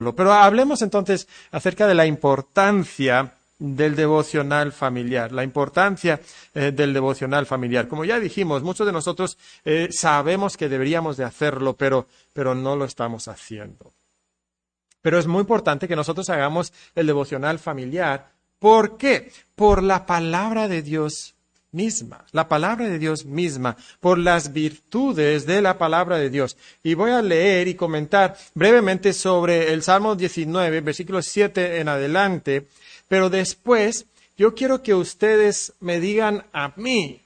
Pero hablemos entonces acerca de la importancia del devocional familiar, la importancia eh, del devocional familiar. Como ya dijimos, muchos de nosotros eh, sabemos que deberíamos de hacerlo, pero, pero no lo estamos haciendo. Pero es muy importante que nosotros hagamos el devocional familiar. ¿Por qué? Por la palabra de Dios misma, la palabra de Dios misma, por las virtudes de la palabra de Dios. Y voy a leer y comentar brevemente sobre el Salmo 19, versículo 7 en adelante, pero después yo quiero que ustedes me digan a mí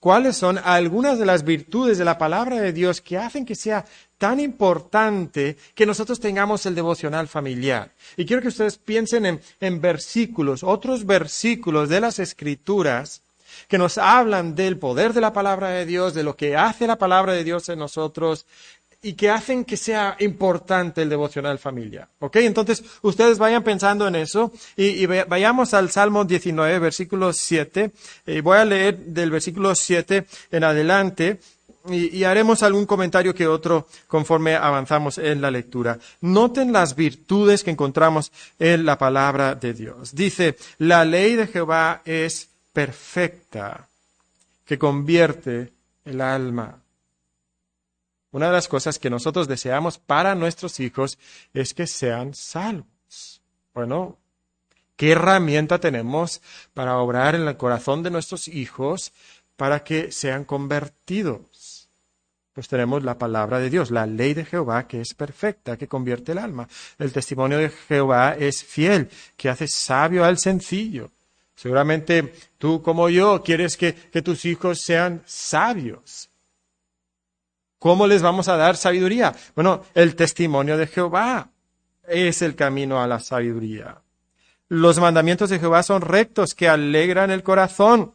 cuáles son algunas de las virtudes de la palabra de Dios que hacen que sea tan importante que nosotros tengamos el devocional familiar. Y quiero que ustedes piensen en, en versículos, otros versículos de las escrituras, que nos hablan del poder de la palabra de Dios, de lo que hace la palabra de Dios en nosotros y que hacen que sea importante el devocional familia. ¿Ok? Entonces, ustedes vayan pensando en eso y, vayamos al Salmo 19, versículo 7. Y voy a leer del versículo 7 en adelante y, haremos algún comentario que otro conforme avanzamos en la lectura. Noten las virtudes que encontramos en la palabra de Dios. Dice, la ley de Jehová es perfecta que convierte el alma. Una de las cosas que nosotros deseamos para nuestros hijos es que sean salvos. Bueno, ¿qué herramienta tenemos para obrar en el corazón de nuestros hijos para que sean convertidos? Pues tenemos la palabra de Dios, la ley de Jehová que es perfecta, que convierte el alma. El testimonio de Jehová es fiel, que hace sabio al sencillo. Seguramente tú como yo quieres que, tus hijos sean sabios. ¿Cómo les vamos a dar sabiduría? Bueno, el testimonio de Jehová es el camino a la sabiduría. Los mandamientos de Jehová son rectos que alegran el corazón.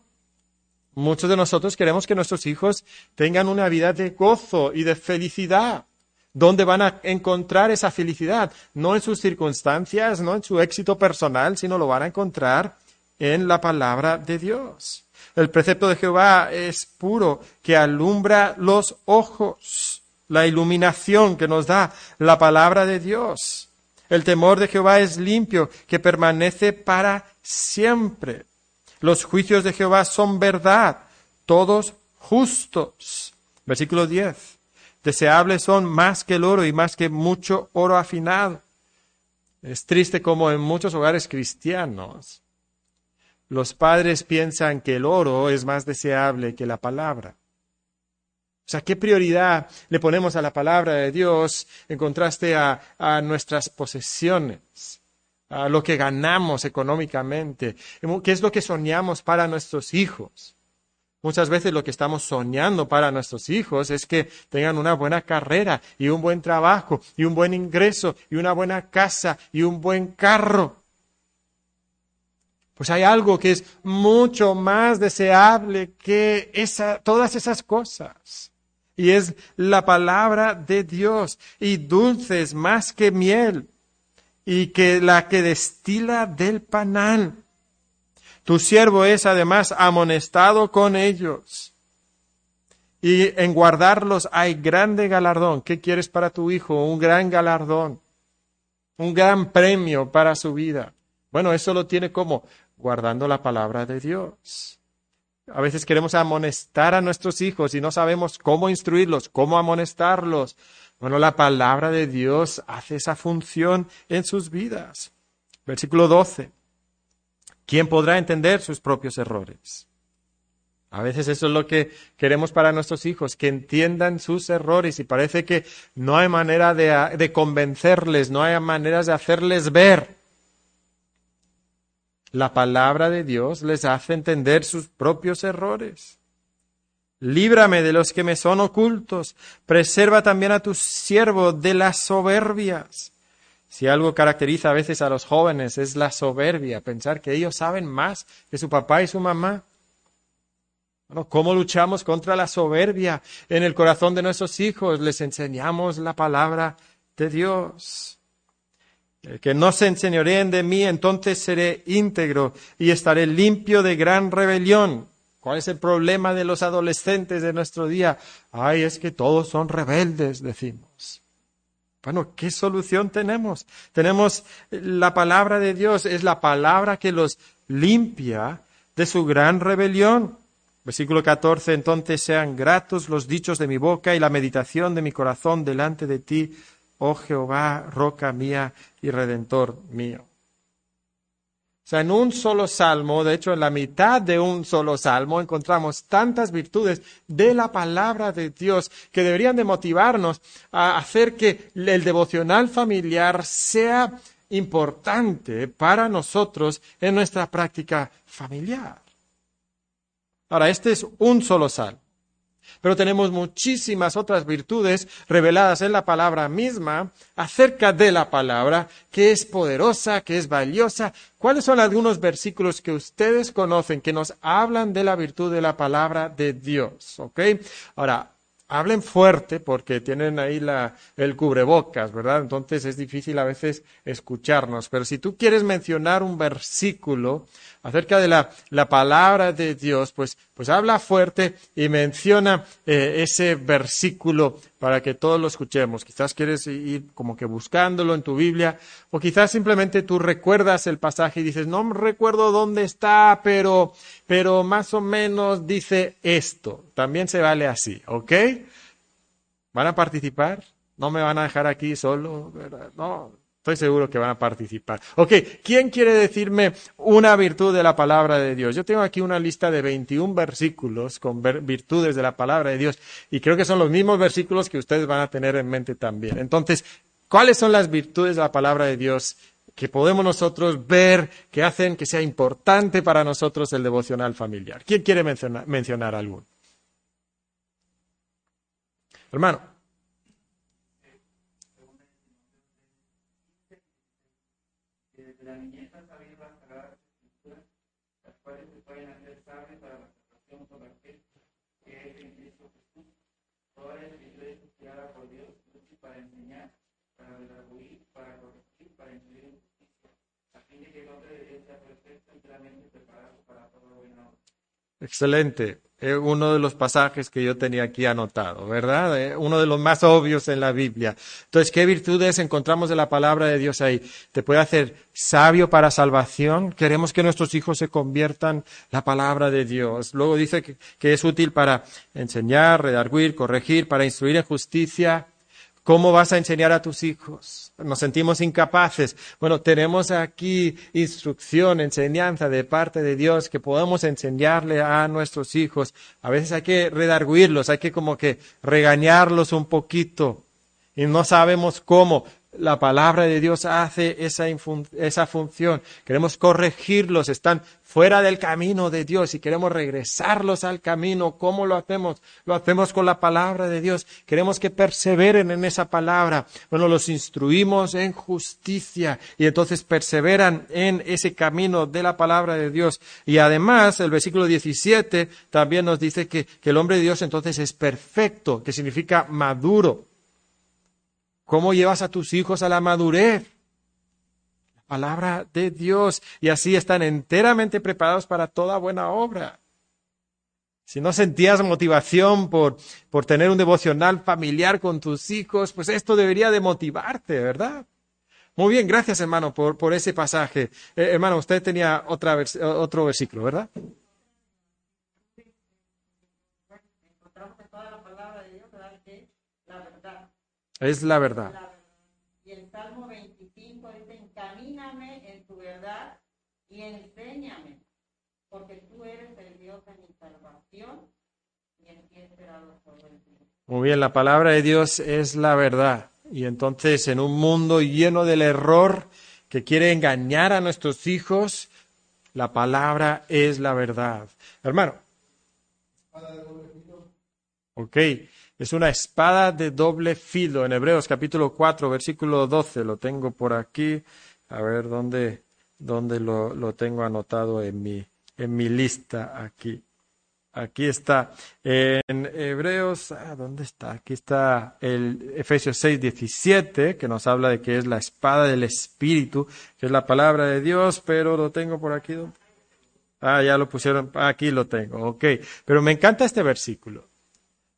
Muchos de nosotros queremos que nuestros hijos tengan una vida de gozo y de felicidad. ¿Dónde van a encontrar esa felicidad? No en sus circunstancias, no en su éxito personal, sino lo van a encontrar en la palabra de Dios. El precepto de Jehová es puro, que alumbra los ojos, la iluminación que nos da la palabra de Dios. El temor de Jehová es limpio, que permanece para siempre. Los juicios de Jehová son verdad, todos justos. Versículo 10. Deseables son más que el oro y más que mucho oro afinado. Es triste como en muchos hogares cristianos los padres piensan que el oro es más deseable que la palabra. O sea, ¿qué prioridad le ponemos a la palabra de Dios en contraste a, nuestras posesiones, a lo que ganamos económicamente? ¿Qué es lo que soñamos para nuestros hijos? Muchas veces lo que estamos soñando para nuestros hijos es que tengan una buena carrera y un buen trabajo y un buen ingreso y una buena casa y un buen carro. Pues hay algo que es mucho más deseable que esa, todas esas cosas. Y es la palabra de Dios. Y dulces más que miel. Y que la que destila del panal. Tu siervo es además amonestado con ellos. Y en guardarlos hay grande galardón. ¿Qué quieres para tu hijo? Un gran galardón. Un gran premio para su vida. Bueno, eso lo tiene como guardando la palabra de Dios. A veces queremos amonestar a nuestros hijos y no sabemos cómo instruirlos, cómo amonestarlos. Bueno, la palabra de Dios hace esa función en sus vidas. Versículo 12. ¿Quién podrá entender sus propios errores? A veces eso es lo que queremos para nuestros hijos, que entiendan sus errores y parece que no hay manera de, de convencerles, no hay maneras de hacerles ver la palabra de Dios les hace entender sus propios errores. Líbrame de los que me son ocultos. Preserva también a tu siervo de las soberbias. Si algo caracteriza a veces a los jóvenes es la soberbia, pensar que ellos saben más que su papá y su mamá. Bueno, ¿Cómo luchamos contra la soberbia en el corazón de nuestros hijos? Les enseñamos la palabra de Dios que no se enseñoreen de mí, entonces seré íntegro y estaré limpio de gran rebelión. ¿Cuál es el problema de los adolescentes de nuestro día? Ay, es que todos son rebeldes, decimos. Bueno, ¿qué solución tenemos? Tenemos la palabra de Dios, es la palabra que los limpia de su gran rebelión. Versículo 14, entonces sean gratos los dichos de mi boca y la meditación de mi corazón delante de ti, oh Jehová, roca mía y redentor mío. O sea, en un solo salmo, de hecho en la mitad de un solo salmo, encontramos tantas virtudes de la palabra de Dios que deberían de motivarnos a hacer que el devocional familiar sea importante para nosotros en nuestra práctica familiar. Ahora, este es un solo salmo. Pero tenemos muchísimas otras virtudes reveladas en la palabra misma acerca de la palabra, que es poderosa, que es valiosa. ¿Cuáles son algunos versículos que ustedes conocen que nos hablan de la virtud de la palabra de Dios? ¿Ok? Ahora, hablen fuerte porque tienen ahí el cubrebocas, ¿verdad? Entonces es difícil a veces escucharnos. Pero si tú quieres mencionar un versículo acerca de la, la palabra de Dios, pues, pues habla fuerte y menciona eh, ese versículo para que todos lo escuchemos. Quizás quieres ir como que buscándolo en tu Biblia, o quizás simplemente tú recuerdas el pasaje y dices, no recuerdo dónde está, pero, pero más o menos dice esto. También se vale así, ¿ok? ¿Van a participar? No me van a dejar aquí solo, ¿verdad? No, Estoy seguro que van a participar. Ok, ¿quién quiere decirme una virtud de la palabra de Dios? Yo tengo aquí una lista de 21 versículos con virtudes de la palabra de Dios y creo que son los mismos versículos que ustedes van a tener en mente también. Entonces, ¿cuáles son las virtudes de la palabra de Dios que podemos nosotros ver que hacen que sea importante para nosotros el devocional familiar? ¿Quién quiere mencionar, mencionar alguno? Hermano. Excelente. uno de los pasajes que yo tenía aquí anotado, ¿verdad? Eh, uno de los más obvios en la Biblia. Entonces, ¿qué virtudes encontramos de la palabra de Dios ahí? Te puede hacer sabio para salvación. Queremos que nuestros hijos se conviertan la palabra de Dios. Luego dice que, que es útil para enseñar, redarguir, corregir, para instruir en justicia, ¿Cómo vas a enseñar a tus hijos? Nos sentimos incapaces. Bueno, tenemos aquí instrucción, enseñanza de parte de Dios que podemos enseñarle a nuestros hijos. A veces hay que redarguirlos, hay que como que regañarlos un poquito y no sabemos cómo la palabra de Dios hace esa, esa, función. Queremos corregirlos, están fuera del camino de Dios y queremos regresarlos al camino. ¿Cómo lo hacemos? Lo hacemos con la palabra de Dios. Queremos que perseveren en esa palabra. Bueno, los instruimos en justicia y entonces perseveran en ese camino de la palabra de Dios. Y además, el versículo 17 también nos dice que, que el hombre de Dios entonces es perfecto, que significa maduro. ¿Cómo llevas a tus hijos a la madurez? La palabra de Dios. Y así están enteramente preparados para toda buena obra. Si no sentías motivación por, por tener un devocional familiar con tus hijos, pues esto debería de motivarte, ¿verdad? Muy bien, gracias hermano por, por ese pasaje. Eh, hermano, usted tenía otra otro versículo, ¿verdad? Es la verdad. Y el Salmo 25 dice, encamíname en tu verdad y enséñame, porque tú eres el Dios de mi salvación y en ti he esperado todo el. Muy bien, la palabra de Dios es la verdad. Y entonces en un mundo lleno del error que quiere engañar a nuestros hijos, la palabra es la verdad. Hermano. Ok. Es una espada de doble filo. En Hebreos capítulo 4, versículo 12, lo tengo por aquí. A ver dónde, dónde lo, lo tengo anotado en mi, en mi lista aquí. Aquí está. En Hebreos, ah, ¿dónde está? Aquí está el Efesios 6, 17, que nos habla de que es la espada del Espíritu, que es la palabra de Dios, pero lo tengo por aquí. Ah, ya lo pusieron. Aquí lo tengo. Ok. Pero me encanta este versículo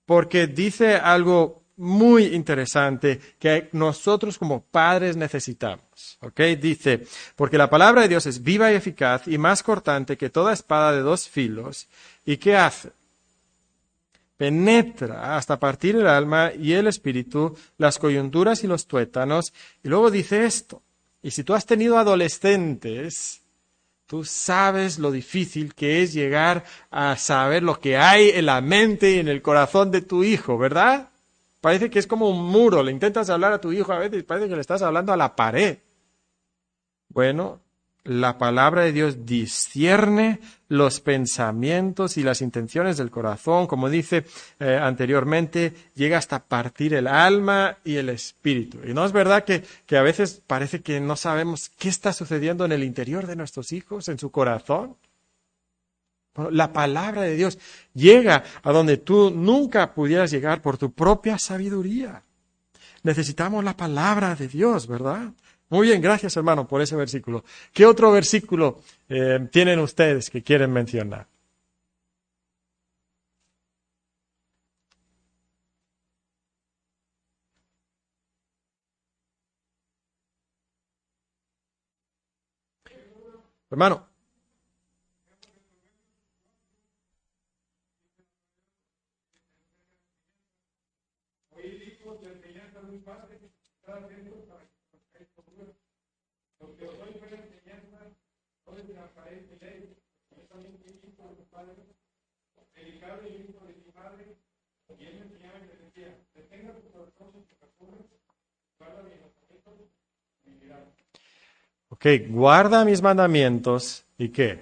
porque dice algo muy interesante que nosotros como padres necesitamos. ¿Ok? Dice, porque la palabra de Dios es viva y eficaz y más cortante que toda espada de dos filos. ¿Y qué hace? Penetra hasta partir el alma y el espíritu, las coyunturas y los tuétanos. Y luego dice esto. Y si tú has tenido adolescentes, Tú sabes lo difícil que es llegar a saber lo que hay en la mente y en el corazón de tu hijo, ¿verdad? Parece que es como un muro. Le intentas hablar a tu hijo a veces parece que le estás hablando a la pared. Bueno, la palabra de Dios discierne los pensamientos y las intenciones del corazón, como dice eh, anteriormente, llega hasta partir el alma y el espíritu. Y no es verdad que, que a veces parece que no sabemos qué está sucediendo en el interior de nuestros hijos, en su corazón. la palabra de Dios llega a donde tú nunca pudieras llegar por tu propia sabiduría. Necesitamos la palabra de Dios, ¿verdad? Muy bien, gracias hermano por ese versículo. ¿Qué otro versículo eh, tienen ustedes que quieren mencionar? Hermano. Ok, guarda mis mandamientos y qué?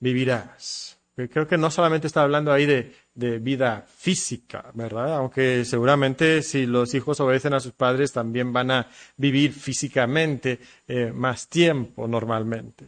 Vivirás. Creo que no solamente está hablando ahí de, de, vida física, ¿verdad? Aunque seguramente si los hijos obedecen a sus padres también van a vivir físicamente eh, más tiempo normalmente.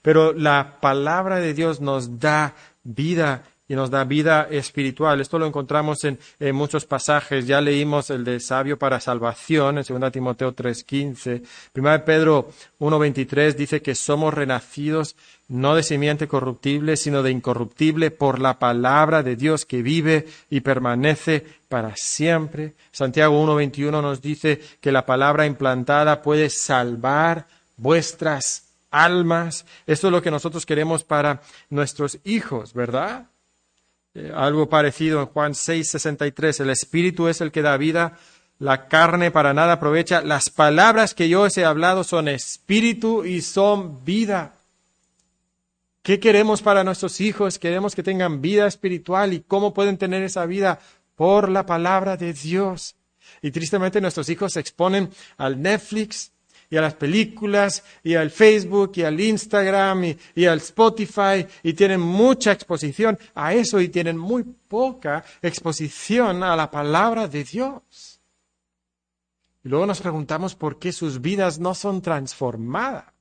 Pero la palabra de Dios nos da vida y nos da vida espiritual. Esto lo encontramos en, muchos pasajes. Ya leímos el de sabio para salvación en 2 Timoteo 3.15. 1 Pedro 1.23 dice que somos renacidos no de simiente corruptible, sino de incorruptible por la palabra de Dios que vive y permanece para siempre. Santiago 1.21 nos dice que la palabra implantada puede salvar vuestras almas. Esto es lo que nosotros queremos para nuestros hijos, ¿verdad? Eh, algo parecido en Juan 6, 63. El Espíritu es el que da vida, la carne para nada aprovecha. Las palabras que yo os he hablado son espíritu y son vida. ¿Qué queremos para nuestros hijos? Queremos que tengan vida espiritual y cómo pueden tener esa vida por la palabra de Dios. Y tristemente nuestros hijos se exponen al Netflix, y a las películas y al Facebook y al Instagram y, al Spotify y tienen mucha exposición a eso y tienen muy poca exposición a la palabra de Dios. Y luego nos preguntamos por qué sus vidas no son transformadas.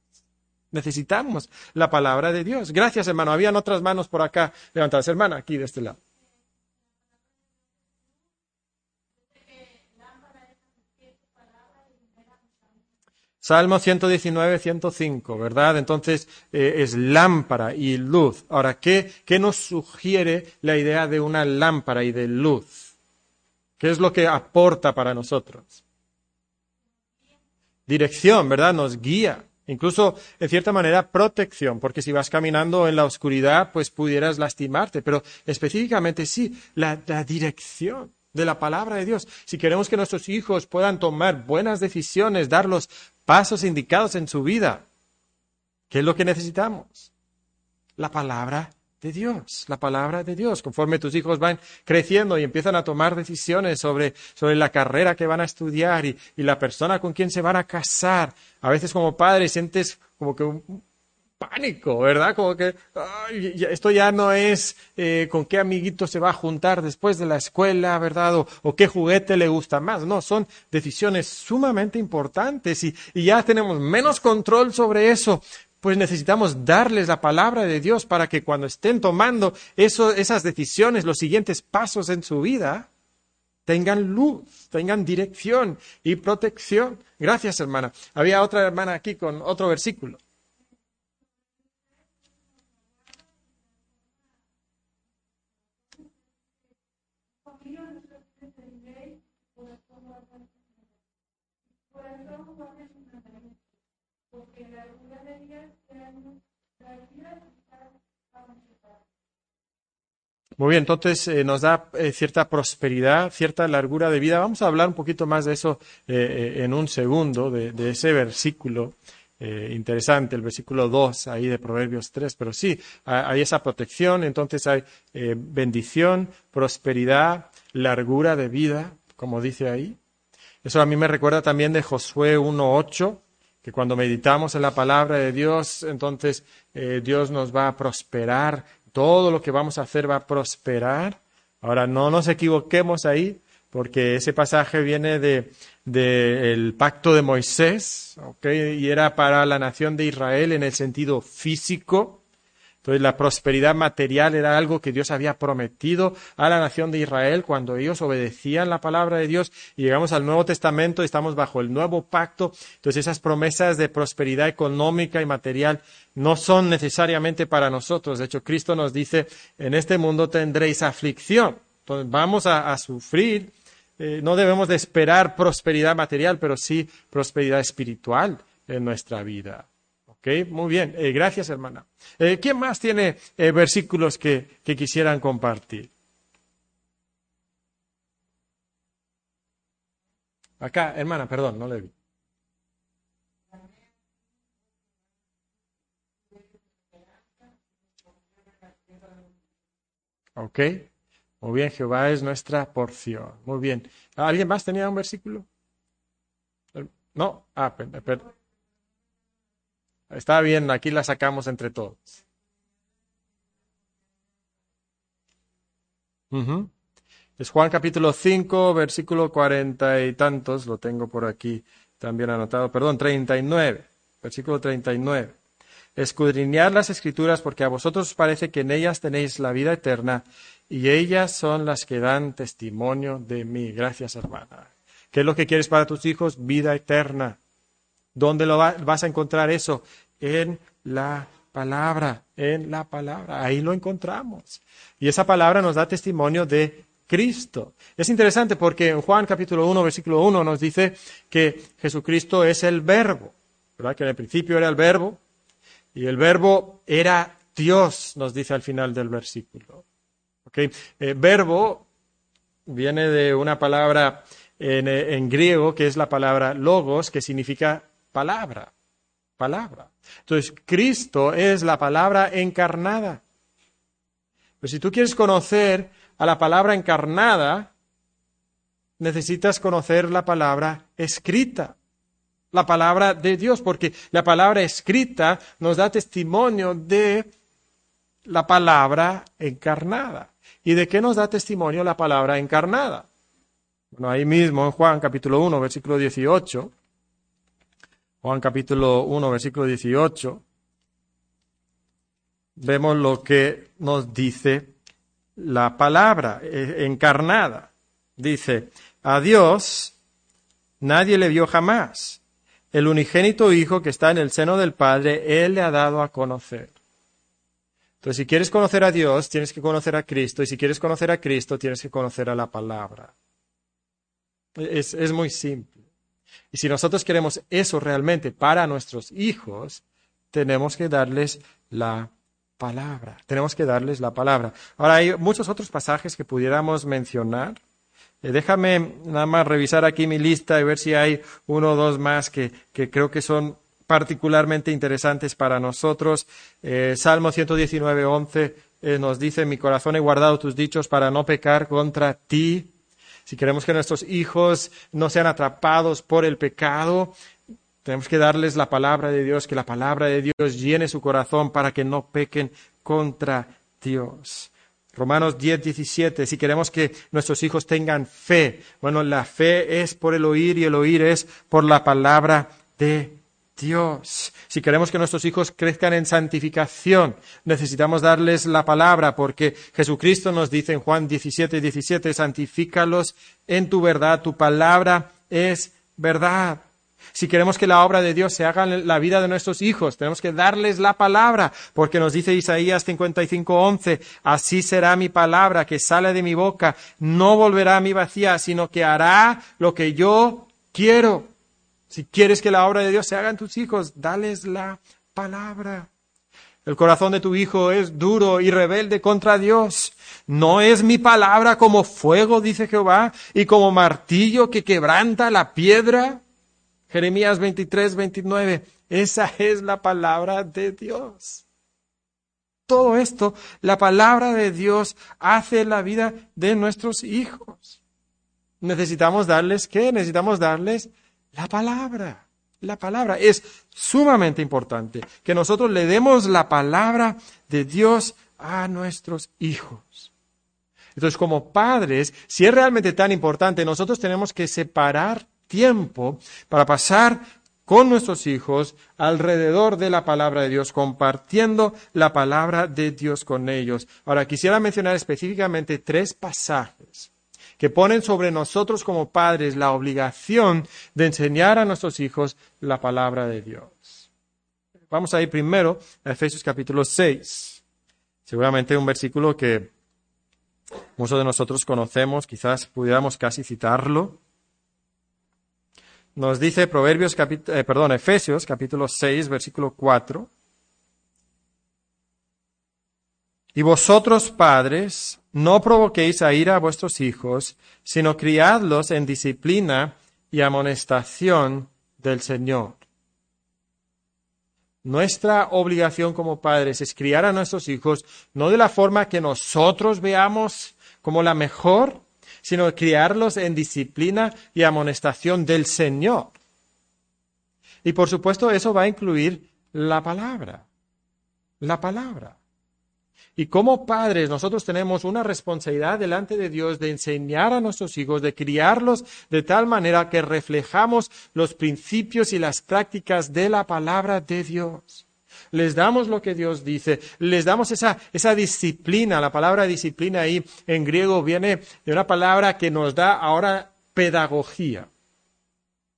Necesitamos la palabra de Dios. Gracias, hermano. Habían otras manos por acá levantadas. Hermana, aquí de este lado. Salmo 119, 105, ¿verdad? Entonces eh, es lámpara y luz. Ahora, ¿qué, ¿qué nos sugiere la idea de una lámpara y de luz? ¿Qué es lo que aporta para nosotros? Dirección, ¿verdad? Nos guía. Incluso, en cierta manera, protección, porque si vas caminando en la oscuridad, pues pudieras lastimarte. Pero específicamente sí, la, la dirección de la palabra de Dios. Si queremos que nuestros hijos puedan tomar buenas decisiones, dar los pasos indicados en su vida. ¿Qué es lo que necesitamos? La palabra de Dios, la palabra de Dios. Conforme tus hijos van creciendo y empiezan a tomar decisiones sobre, sobre la carrera que van a estudiar y, y, la persona con quien se van a casar, a veces como padre sientes como que un, pánico, ¿verdad? Como que esto ya no es eh, con qué amiguito se va a juntar después de la escuela, ¿verdad? O, qué juguete le gusta más. No, son decisiones sumamente importantes y, ya tenemos menos control sobre eso. Pues necesitamos darles la palabra de Dios para que cuando estén tomando esas decisiones, los siguientes pasos en su vida, tengan luz, tengan dirección y protección. Gracias, hermana. Había otra hermana aquí con otro versículo. Muy bien, entonces eh, nos da eh, cierta prosperidad, cierta largura de vida. Vamos a hablar un poquito más de eso eh, en un segundo, de, ese versículo interesante, el versículo 2 ahí de Proverbios 3. Pero sí, hay esa protección, entonces hay bendición, prosperidad, largura de vida, como dice ahí. Eso a mí me recuerda también de Josué 1.8, que cuando meditamos en la palabra de Dios, entonces Dios nos va a prosperar todo lo que vamos a hacer va a prosperar. Ahora, no nos equivoquemos ahí, porque ese pasaje viene del de, pacto de Moisés, y era para la nación de Israel en el sentido físico, entonces la prosperidad material era algo que Dios había prometido a la nación de Israel cuando ellos obedecían la palabra de Dios y llegamos al Nuevo Testamento y estamos bajo el nuevo pacto. Entonces esas promesas de prosperidad económica y material no son necesariamente para nosotros. De hecho, Cristo nos dice, en este mundo tendréis aflicción. Entonces vamos a, sufrir. Eh, no debemos de esperar prosperidad material, pero sí prosperidad espiritual en nuestra vida muy bien. Eh, gracias, hermana. Eh, ¿Quién más tiene eh, versículos que quisieran compartir? Acá, hermana, perdón, no le vi. Ok, muy bien, Jehová es nuestra porción. Muy bien. ¿Alguien más tenía un versículo? No, ah, perdón. Está bien, aquí la sacamos entre todos. Es Juan capítulo 5, versículo cuarenta y tantos, lo tengo por aquí también anotado, perdón, treinta y nueve, versículo treinta y nueve. Escudriñad las escrituras porque a vosotros os parece que en ellas tenéis la vida eterna y ellas son las que dan testimonio de mí. Gracias, hermana. ¿Qué es lo que quieres para tus hijos? Vida eterna. ¿Dónde lo vas a encontrar eso? En la palabra, en la palabra. Ahí lo encontramos. Y esa palabra nos da testimonio de Cristo. Es interesante porque en Juan capítulo 1, versículo 1 nos dice que Jesucristo es el verbo, ¿verdad? Que en el principio era el verbo y el verbo era Dios, nos dice al final del versículo. ¿Okay? Eh, verbo viene de una palabra en, en griego que es la palabra logos, que significa palabra, palabra. Entonces, Cristo es la palabra encarnada. Pero si tú quieres conocer a la palabra encarnada, necesitas conocer la palabra escrita, la palabra de Dios, porque la palabra escrita nos da testimonio de la palabra encarnada. ¿Y de qué nos da testimonio la palabra encarnada? Bueno, ahí mismo en Juan capítulo 1, versículo 18, Juan capítulo 1, versículo 18, vemos lo que nos dice la palabra eh, encarnada. Dice, a Dios nadie le vio jamás. El unigénito Hijo que está en el seno del Padre, Él le ha dado a conocer. Entonces, si quieres conocer a Dios, tienes que conocer a Cristo, y si quieres conocer a Cristo, tienes que conocer a la palabra. Es, es muy simple. Y si nosotros queremos eso realmente para nuestros hijos, tenemos que darles la palabra. Tenemos que darles la palabra. Ahora hay muchos otros pasajes que pudiéramos mencionar. Eh, déjame nada más revisar aquí mi lista y ver si hay uno o dos más que, creo que son particularmente interesantes para nosotros. Eh, Salmo 119, 11 eh, nos dice, mi corazón he guardado tus dichos para no pecar contra ti si queremos que nuestros hijos no sean atrapados por el pecado, tenemos que darles la palabra de Dios, que la palabra de Dios llene su corazón para que no pequen contra Dios. Romanos 10, 17, si queremos que nuestros hijos tengan fe, bueno, la fe es por el oír y el oír es por la palabra de Dios. Si queremos que nuestros hijos crezcan en santificación, necesitamos darles la palabra, porque Jesucristo nos dice en Juan 17, 17, santifícalos en tu verdad, tu palabra es verdad. Si queremos que la obra de Dios se haga en la vida de nuestros hijos, tenemos que darles la palabra, porque nos dice Isaías 55, 11, así será mi palabra que sale de mi boca, no volverá a mi vacía, sino que hará lo que yo quiero Si quieres que la obra de Dios se haga en tus hijos, dales la palabra. El corazón de tu hijo es duro y rebelde contra Dios. No es mi palabra como fuego, dice Jehová, y como martillo que quebranta la piedra. Jeremías 23, 29. Esa es la palabra de Dios. Todo esto, la palabra de Dios hace la vida de nuestros hijos. Necesitamos darles qué? Necesitamos darles la palabra. La palabra es sumamente importante que nosotros le demos la palabra de Dios a nuestros hijos. Entonces, como padres, si es realmente tan importante, nosotros tenemos que separar tiempo para pasar con nuestros hijos alrededor de la palabra de Dios, compartiendo la palabra de Dios con ellos. Ahora, quisiera mencionar específicamente tres pasajes que ponen sobre nosotros como padres la obligación de enseñar a nuestros hijos la palabra de Dios. Vamos a ir primero a Efesios capítulo 6. Seguramente un versículo que muchos de nosotros conocemos, quizás pudiéramos casi citarlo. Nos dice Proverbios, eh, perdón, Efesios capítulo 6, versículo 4. Y vosotros, padres, no provoquéis a ira a vuestros hijos, sino criadlos en disciplina y amonestación del Señor. Nuestra obligación como padres es criar a nuestros hijos no de la forma que nosotros veamos como la mejor, sino criarlos en disciplina y amonestación del Señor. Y por supuesto eso va a incluir la palabra. La palabra. Y como padres nosotros tenemos una responsabilidad delante de Dios de enseñar a nuestros hijos, de criarlos de tal manera que reflejamos los principios y las prácticas de la palabra de Dios. Les damos lo que Dios dice, les damos esa, esa disciplina. La palabra disciplina ahí en griego viene de una palabra que nos da ahora pedagogía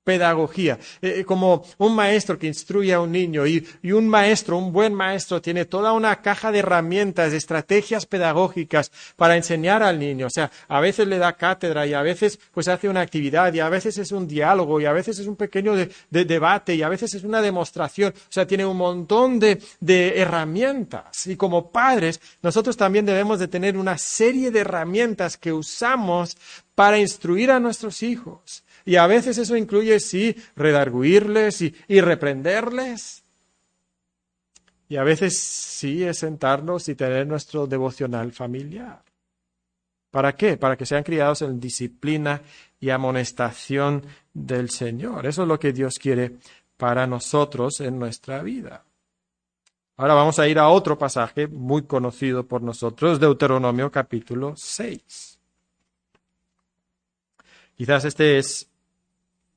pedagogía, eh, como un maestro que instruye a un niño y, un maestro, un buen maestro, tiene toda una caja de herramientas, de estrategias pedagógicas para enseñar al niño. O sea, a veces le da cátedra y a veces pues hace una actividad y a veces es un diálogo y a veces es un pequeño de debate y a veces es una demostración. O sea, tiene un montón de, de herramientas. Y como padres, nosotros también debemos de tener una serie de herramientas que usamos para instruir a nuestros hijos. Y a veces eso incluye, sí, redarguirles y, y reprenderles. Y a veces sí es sentarnos y tener nuestro devocional familiar. ¿Para qué? Para que sean criados en disciplina y amonestación del Señor. Eso es lo que Dios quiere para nosotros en nuestra vida. Ahora vamos a ir a otro pasaje muy conocido por nosotros, Deuteronomio capítulo 6. Quizás este es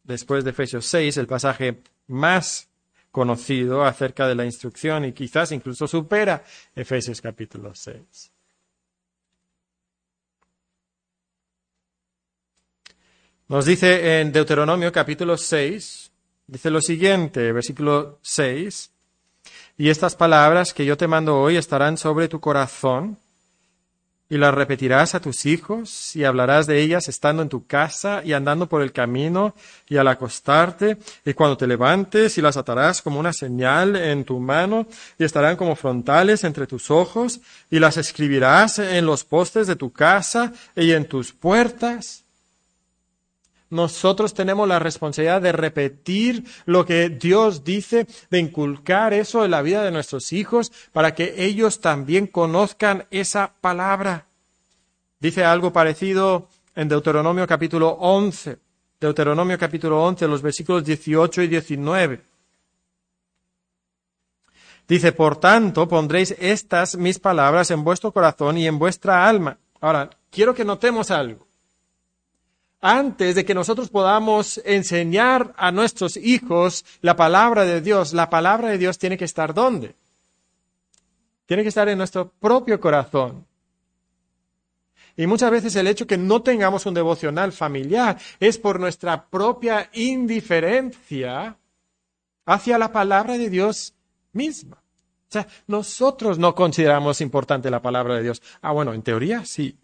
después de Efesios 6, el pasaje más conocido acerca de la instrucción y quizás incluso supera Efesios capítulo 6. Nos dice en Deuteronomio capítulo 6, dice lo siguiente, versículo 6, y estas palabras que yo te mando hoy estarán sobre tu corazón y las repetirás a tus hijos y hablarás de ellas estando en tu casa y andando por el camino y al acostarte y cuando te levantes y las atarás como una señal en tu mano y estarán como frontales entre tus ojos y las escribirás en los postes de tu casa y en tus puertas. Nosotros tenemos la responsabilidad de repetir lo que Dios dice, de inculcar eso en la vida de nuestros hijos para que ellos también conozcan esa palabra. Dice algo parecido en Deuteronomio capítulo 11. Deuteronomio capítulo 11, los versículos 18 y 19. Dice, por tanto, pondréis estas mis palabras en vuestro corazón y en vuestra alma. Ahora, quiero que notemos algo. Antes de que nosotros podamos enseñar a nuestros hijos la palabra de Dios, la palabra de Dios tiene que estar ¿dónde? Tiene que estar en nuestro propio corazón. Y muchas veces el hecho que no tengamos un devocional familiar es por nuestra propia indiferencia hacia la palabra de Dios misma. O sea, nosotros no consideramos importante la palabra de Dios. Ah, bueno, en teoría sí.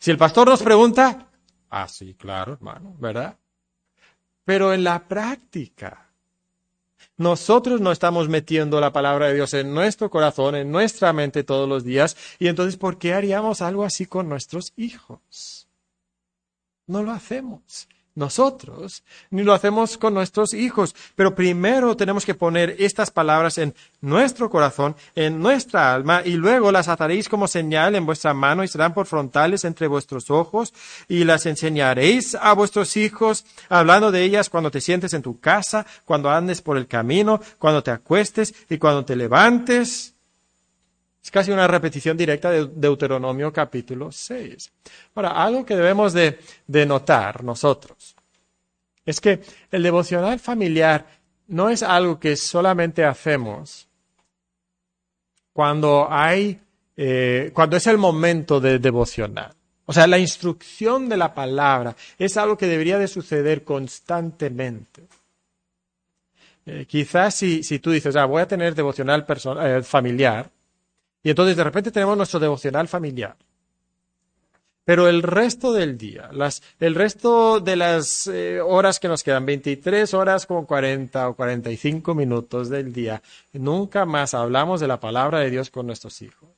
Si el pastor nos pregunta, ah, sí, claro, hermano, ¿verdad? pero en la práctica. Nosotros no estamos metiendo la palabra de Dios en nuestro corazón, en nuestra mente todos los días, y entonces, ¿por qué haríamos algo así con nuestros hijos? No lo hacemos nosotros, ni lo hacemos con nuestros hijos. Pero primero tenemos que poner estas palabras en nuestro corazón, en nuestra alma, y luego las ataréis como señal en vuestra mano y serán por frontales entre vuestros ojos, y las enseñaréis a vuestros hijos, hablando de ellas cuando te sientes en tu casa, cuando andes por el camino, cuando te acuestes y cuando te levantes. Es casi una repetición directa de Deuteronomio capítulo 6. Ahora, algo que debemos de, notar nosotros es que el devocional familiar no es algo que solamente hacemos cuando hay, eh, cuando es el momento de devocional. O sea, la instrucción de la palabra es algo que debería de suceder constantemente. Eh, quizás si, si, tú dices, ah, voy a tener devocional eh, familiar, y entonces de repente tenemos nuestro devocional familiar. Pero el resto del día, las, el resto de las eh, horas que nos quedan, 23 horas como 40 o 45 minutos del día, nunca más hablamos de la palabra de Dios con nuestros hijos.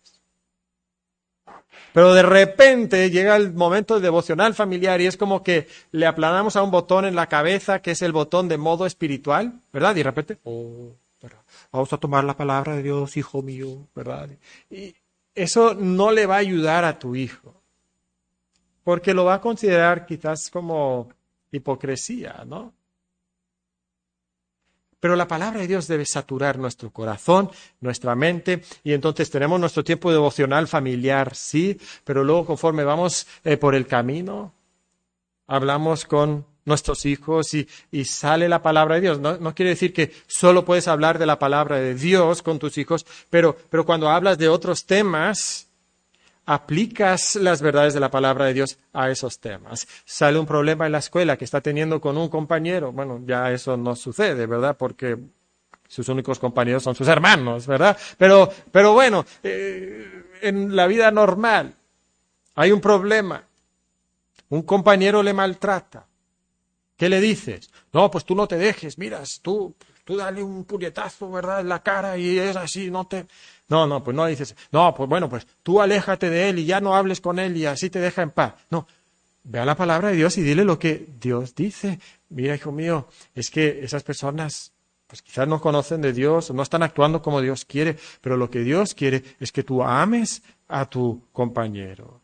Pero de repente llega el momento de devocional familiar y es como que le aplanamos a un botón en la cabeza que es el botón de modo espiritual, ¿verdad? Y de repente, oh, vamos a tomar la palabra de Dios, hijo mío, ¿verdad? Y eso no le va a ayudar a tu hijo, porque lo va a considerar quizás como hipocresía, ¿no? Pero la palabra de Dios debe saturar nuestro corazón, nuestra mente, y entonces tenemos nuestro tiempo devocional familiar, sí, pero luego conforme vamos eh, por el camino, hablamos con nuestros hijos y, sale la palabra de Dios. No, quiere decir que solo puedes hablar de la palabra de Dios con tus hijos, pero, pero cuando hablas de otros temas, aplicas las verdades de la palabra de Dios a esos temas. Sale un problema en la escuela que está teniendo con un compañero, bueno, ya eso no sucede, ¿verdad? Porque sus únicos compañeros son sus hermanos, ¿verdad? Pero, pero bueno, eh, en la vida normal hay un problema. Un compañero le maltrata ¿Qué le dices? No, pues tú no te dejes, miras, tú, tú dale un puñetazo, ¿verdad?, en la cara y es así, no te... No, no, pues no dices, no, pues bueno, pues tú aléjate de él y ya no hables con él y así te deja en paz. No, ve a la palabra de Dios y dile lo que Dios dice. Mira, hijo mío, es que esas personas pues quizás no conocen de Dios, no están actuando como Dios quiere, pero lo que Dios quiere es que tú ames a tu compañero.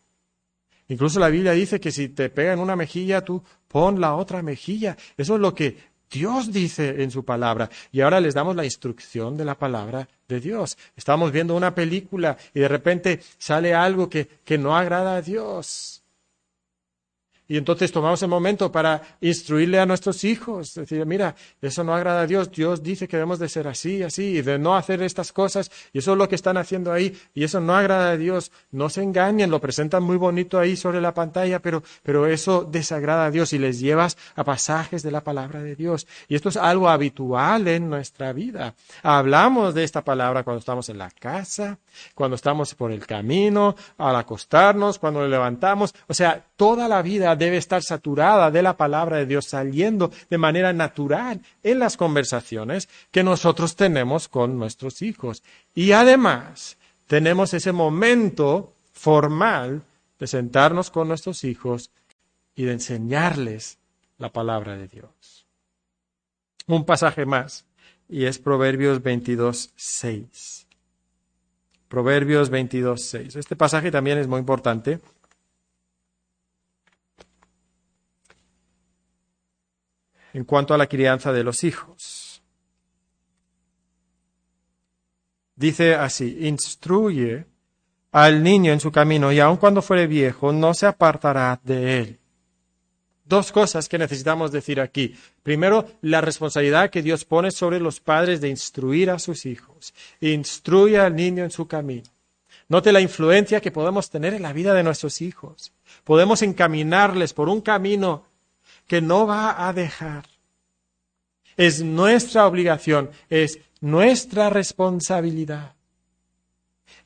Incluso la Biblia dice que si te pega en una mejilla, tú pon la otra mejilla. Eso es lo que Dios dice en su palabra. Y ahora les damos la instrucción de la palabra de Dios. Estamos viendo una película y de repente sale algo que, que no agrada a Dios. Y entonces tomamos el momento para instruirle a nuestros hijos, decir, mira, eso no agrada a Dios, Dios dice que debemos de ser así, así, y de no hacer estas cosas, y eso es lo que están haciendo ahí, y eso no agrada a Dios, no se engañen, lo presentan muy bonito ahí sobre la pantalla, pero, pero eso desagrada a Dios y les llevas a pasajes de la palabra de Dios. Y esto es algo habitual en nuestra vida. Hablamos de esta palabra cuando estamos en la casa, cuando estamos por el camino, al acostarnos, cuando le levantamos, o sea, toda la vida debe estar saturada de la palabra de Dios, saliendo de manera natural en las conversaciones que nosotros tenemos con nuestros hijos. Y además, tenemos ese momento formal de sentarnos con nuestros hijos y de enseñarles la palabra de Dios. Un pasaje más, y es Proverbios 22, 6. Proverbios 22, 6. Este pasaje también es muy importante en cuanto a la crianza de los hijos. Dice así, instruye al niño en su camino y aun cuando fuere viejo no se apartará de él. Dos cosas que necesitamos decir aquí. Primero, la responsabilidad que Dios pone sobre los padres de instruir a sus hijos. Instruye al niño en su camino. Note la influencia que podemos tener en la vida de nuestros hijos. Podemos encaminarles por un camino que no va a dejar. Es nuestra obligación, es nuestra responsabilidad.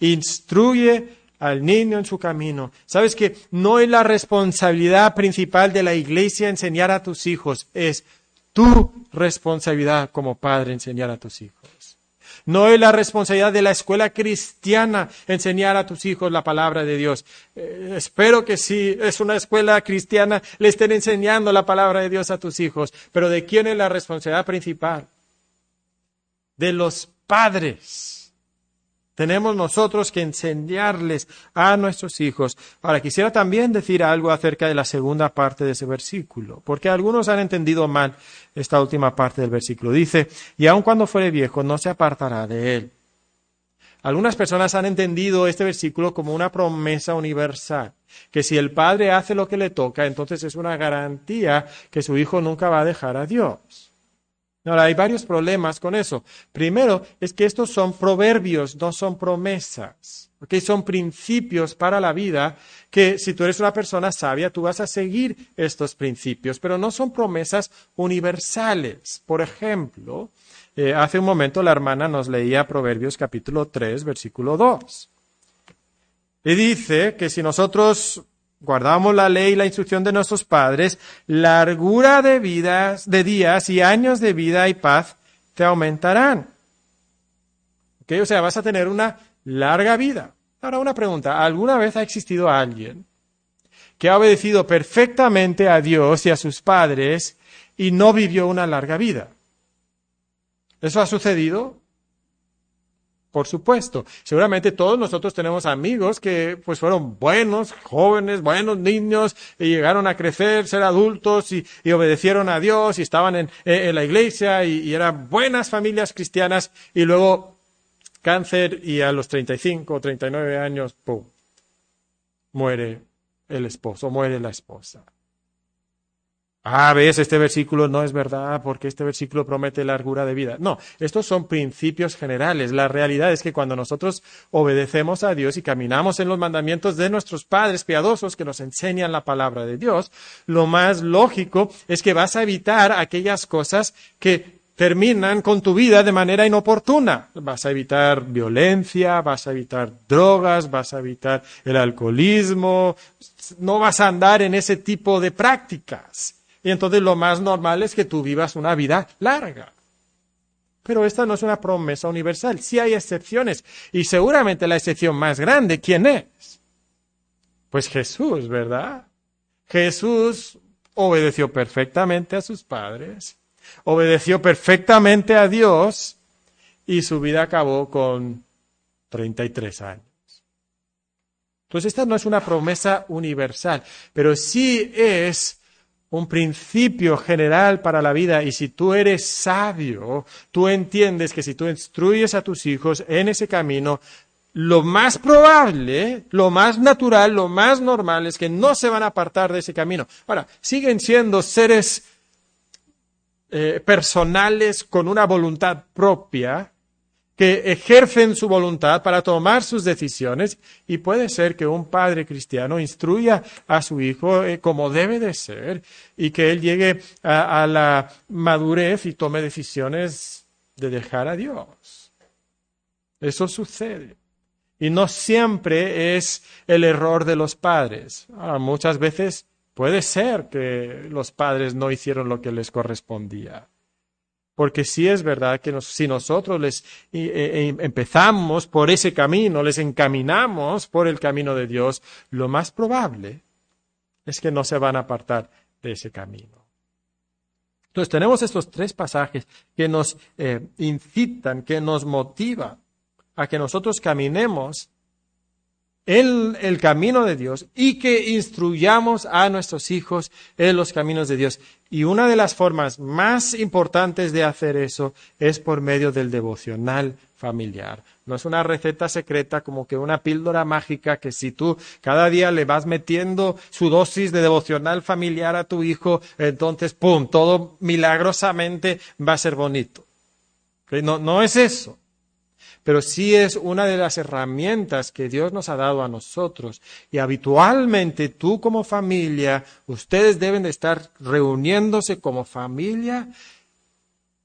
Instruye al niño en su camino. Sabes que no es la responsabilidad principal de la iglesia enseñar a tus hijos, es tu responsabilidad como padre enseñar a tus hijos. No es la responsabilidad de la escuela cristiana enseñar a tus hijos la palabra de Dios. Eh, espero que si es una escuela cristiana le estén enseñando la palabra de Dios a tus hijos. Pero ¿de quién es la responsabilidad principal? De los padres. Tenemos nosotros que enseñarles a nuestros hijos. Ahora, quisiera también decir algo acerca de la segunda parte de ese versículo, porque algunos han entendido mal esta última parte del versículo. Dice, y aun cuando fuere viejo, no se apartará de él. Algunas personas han entendido este versículo como una promesa universal, que si el padre hace lo que le toca, entonces es una garantía que su hijo nunca va a dejar a Dios. Ahora, hay varios problemas con eso. Primero, es que estos son proverbios, no son promesas. ¿ok? Son principios para la vida que si tú eres una persona sabia, tú vas a seguir estos principios, pero no son promesas universales. Por ejemplo, eh, hace un momento la hermana nos leía Proverbios capítulo 3, versículo 2. Y dice que si nosotros guardamos la ley y la instrucción de nuestros padres, largura de vidas, de días y años de vida y paz te aumentarán. ¿Ok? O sea, vas a tener una larga vida. Ahora una pregunta, ¿alguna vez ha existido alguien que ha obedecido perfectamente a Dios y a sus padres y no vivió una larga vida? ¿Eso ha sucedido? Por supuesto. Seguramente todos nosotros tenemos amigos que pues fueron buenos, jóvenes, buenos niños, y llegaron a crecer, ser adultos y, obedecieron a Dios y estaban en, en la iglesia y, y, eran buenas familias cristianas y luego cáncer y a los 35 o 39 años, ¡pum! muere el esposo, muere la esposa. Ah, ves, este versículo no es verdad porque este versículo promete largura de vida. No, estos son principios generales. La realidad es que cuando nosotros obedecemos a Dios y caminamos en los mandamientos de nuestros padres piadosos que nos enseñan la palabra de Dios, lo más lógico es que vas a evitar aquellas cosas que terminan con tu vida de manera inoportuna. Vas a evitar violencia, vas a evitar drogas, vas a evitar el alcoholismo, no vas a andar en ese tipo de prácticas. Y entonces lo más normal es que tú vivas una vida larga. Pero esta no es una promesa universal. Sí hay excepciones. Y seguramente la excepción más grande, ¿quién es? Pues Jesús, ¿verdad? Jesús obedeció perfectamente a sus padres, obedeció perfectamente a Dios y su vida acabó con 33 años. Entonces esta no es una promesa universal, pero sí es un principio general para la vida y si tú eres sabio, tú entiendes que si tú instruyes a tus hijos en ese camino, lo más probable, lo más natural, lo más normal es que no se van a apartar de ese camino. Ahora, siguen siendo seres eh, personales con una voluntad propia, que ejercen su voluntad para tomar sus decisiones y puede ser que un padre cristiano instruya a su hijo eh, como debe de ser y que él llegue a, la madurez y tome decisiones de dejar a Dios. Eso sucede. Y no siempre es el error de los padres. muchas veces puede ser que los padres no hicieron lo que les correspondía. Porque sí es verdad que si nosotros les empezamos por ese camino, les encaminamos por el camino de Dios, lo más probable es que no se van a apartar de ese camino. Entonces tenemos estos tres pasajes que nos eh, incitan, que nos motivan a que nosotros caminemos en el camino de Dios y que instruyamos a nuestros hijos en los caminos de Dios. Y una de las formas más importantes de hacer eso es por medio del devocional familiar. No es una receta secreta como que una píldora mágica que si tú cada día le vas metiendo su dosis de devocional familiar a tu hijo, entonces, ¡pum!, todo milagrosamente va a ser bonito. No, no es eso pero sí es una de las herramientas que Dios nos ha dado a nosotros. Y habitualmente tú como familia, ustedes deben de estar reuniéndose como familia,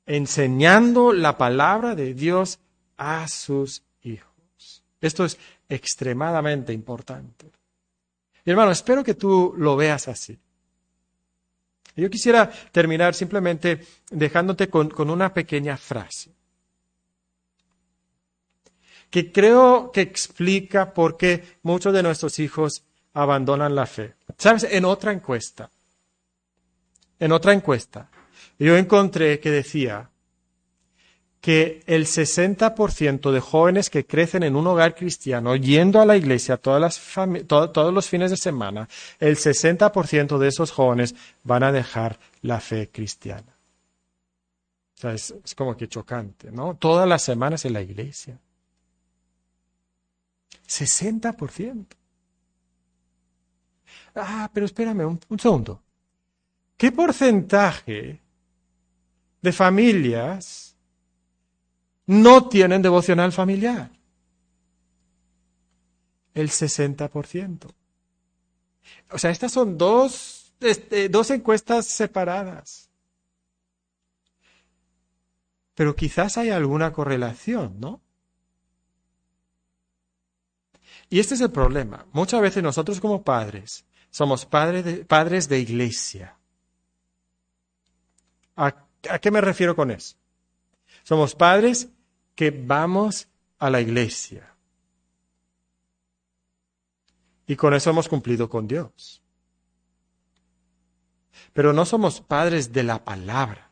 enseñando la palabra de Dios a sus hijos. Esto es extremadamente importante. Y hermano, espero que tú lo veas así. Yo quisiera terminar simplemente dejándote con, con una pequeña frase que creo que explica por qué muchos de nuestros hijos abandonan la fe. ¿Sabes? En otra encuesta, en otra encuesta, yo encontré que decía que el 60% de jóvenes que crecen en un hogar cristiano, yendo a la iglesia todos los fines de semana, el 60% de esos jóvenes van a dejar la fe cristiana. O sea, es, es como que chocante, ¿no? Todas las semanas en la iglesia. 60%. Ah, pero espérame un, un segundo. ¿Qué porcentaje de familias no tienen devocional familiar? El 60%. O sea, estas son dos, este, dos encuestas separadas. Pero quizás hay alguna correlación, ¿no? Y este es el problema. Muchas veces nosotros como padres somos padres de, padres de iglesia. ¿A, ¿A qué me refiero con eso? Somos padres que vamos a la iglesia. Y con eso hemos cumplido con Dios. Pero no somos padres de la palabra.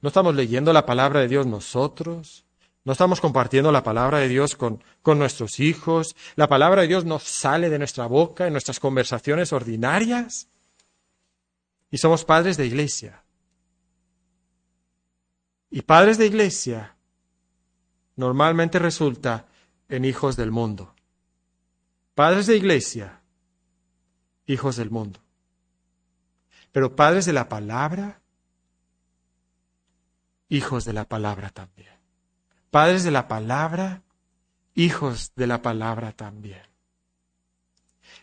No estamos leyendo la palabra de Dios nosotros. No estamos compartiendo la palabra de Dios con, con, nuestros hijos. La palabra de Dios no sale de nuestra boca en nuestras conversaciones ordinarias. Y somos padres de iglesia. Y padres de iglesia normalmente resulta en hijos del mundo. Padres de iglesia, hijos del mundo. Pero padres de la palabra, hijos de la palabra también padres de la palabra, hijos de la palabra también.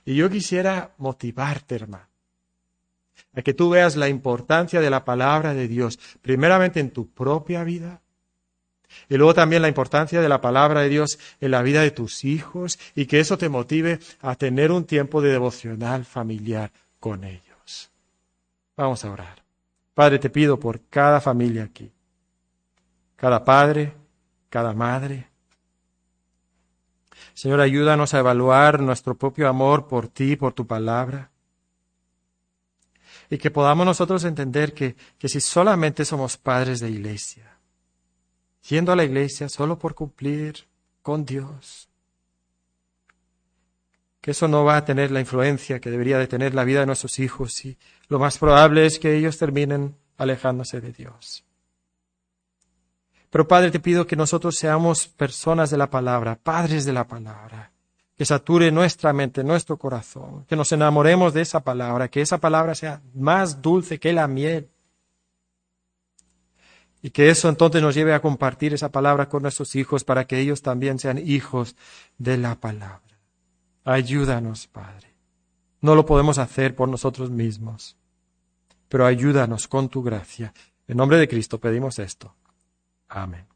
Y yo quisiera motivarte, hermano, a que tú veas la importancia de la palabra de Dios, primeramente en tu propia vida, y luego también la importancia de la palabra de Dios en la vida de tus hijos, y que eso te motive a tener un tiempo de devocional familiar con ellos. Vamos a orar. Padre, te pido por cada familia aquí, cada padre, cada madre. Señor, ayúdanos a evaluar nuestro propio amor por ti, por tu palabra. Y que podamos nosotros entender que, que si solamente somos padres de iglesia, yendo a la iglesia solo por cumplir con Dios, que eso no va a tener la influencia que debería de tener la vida de nuestros hijos y lo más probable es que ellos terminen alejándose de Dios. Pero Padre, te pido que nosotros seamos personas de la palabra, padres de la palabra, que sature nuestra mente, nuestro corazón, que nos enamoremos de esa palabra, que esa palabra sea más dulce que la miel. Y que eso entonces nos lleve a compartir esa palabra con nuestros hijos para que ellos también sean hijos de la palabra. Ayúdanos, Padre. No lo podemos hacer por nosotros mismos, pero ayúdanos con tu gracia. En nombre de Cristo pedimos esto. Amen.